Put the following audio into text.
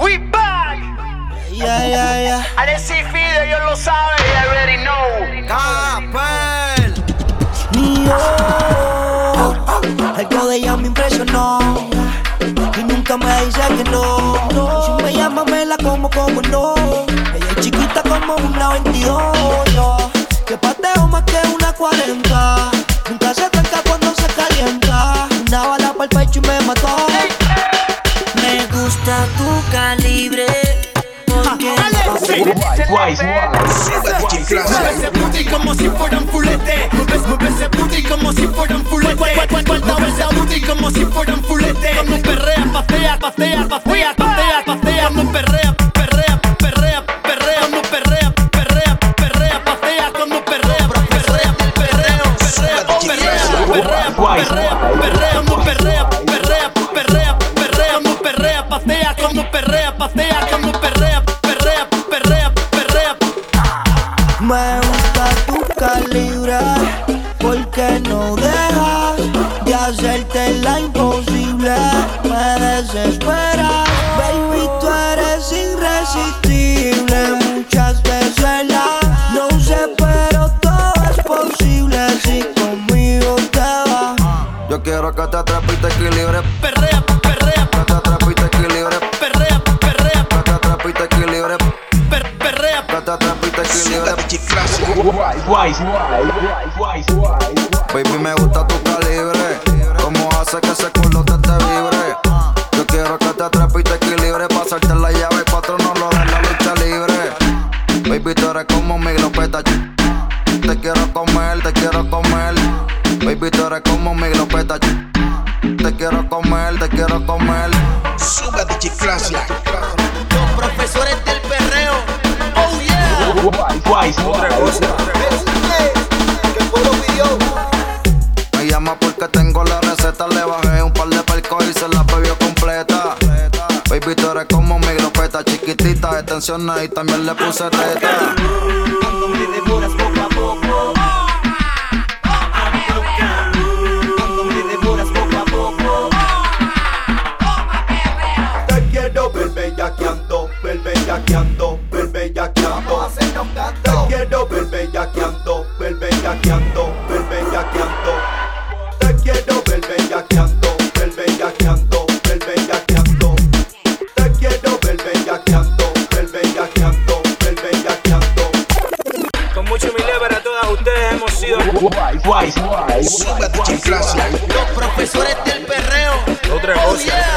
We back. Yeah, yeah, yeah. Alexis Fide, ellos lo saben. They already know. Capel. Yo. Algo de ella me impresionó. Y nunca me dice que no. Si me llama, me la como como no. Ella es chiquita como una 22. Yo, que pateo más que una 40. Gusta tu calibre. Porque ese booty como si fueran fulete. Mueve, mueve ese booty como si fueran fulete. Mueve ese booty como si fueran fulete. Como perrea, pastea, pastea, Me gusta tu calibre porque no dejas de hacerte la imposible. Me desesperas, baby, tú eres irresistible. Muchas veces la no sé, pero todo es posible si conmigo te vas. Yo quiero que te atrapes y te equilibre. Perrea, wise, wise, wise. Baby, me gusta tu calibre. Cómo hace que ese culo te te vibre. Yo quiero que te te equilibre. Pasarte la llave cuatro no lo de la lucha libre. Baby, tú eres como mi glopeta. Te quiero comer, te quiero comer. Baby, tú eres como mi glopeta. Te quiero comer, te quiero comer. Sube DJ Classic. Pueblo pidió. Me llama porque tengo la receta. Le bajé un par de percos y se la bebió completa. Baby, tú eres como mi glopeta. Chiquitita, extensiones y también le puse teta. Poco a poco. Cuando me devoras poco a poco. Te quiero ver bellaqueando, ver bellaqueando, hemos sido. Wise. Sube DJ Classic. Los profesores del perreo. Otra cosa.